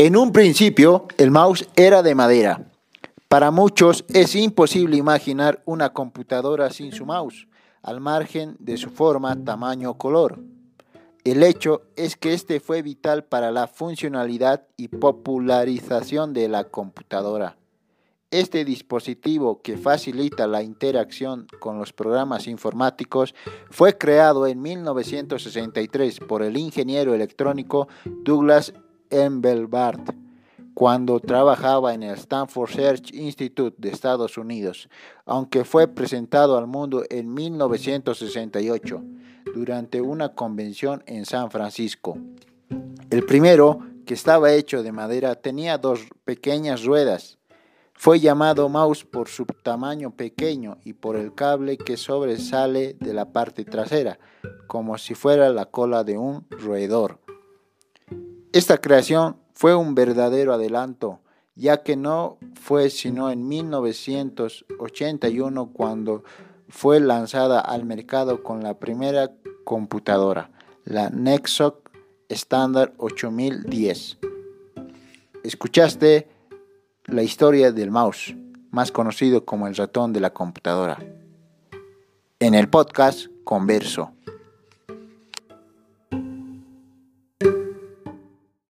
En un principio, el mouse era de madera. Para muchos es imposible imaginar una computadora sin su mouse, al margen de su forma, tamaño o color. El hecho es que este fue vital para la funcionalidad y popularización de la computadora. Este dispositivo que facilita la interacción con los programas informáticos fue creado en 1963 por el ingeniero electrónico Douglas Engelbart cuando trabajaba en el Stanford Research Institute de Estados Unidos, aunque fue presentado al mundo en 1968 durante una convención en San Francisco. El primero, que estaba hecho de madera, tenía dos pequeñas ruedas. Fue llamado mouse por su tamaño pequeño y por el cable que sobresale de la parte trasera, como si fuera la cola de un roedor. Esta creación fue un verdadero adelanto, ya que no fue sino en 1981 cuando fue lanzada al mercado con la primera computadora, la Nexoc Standard 8010. Escuchaste la historia del mouse, más conocido como el ratón de la computadora. En el podcast Converso.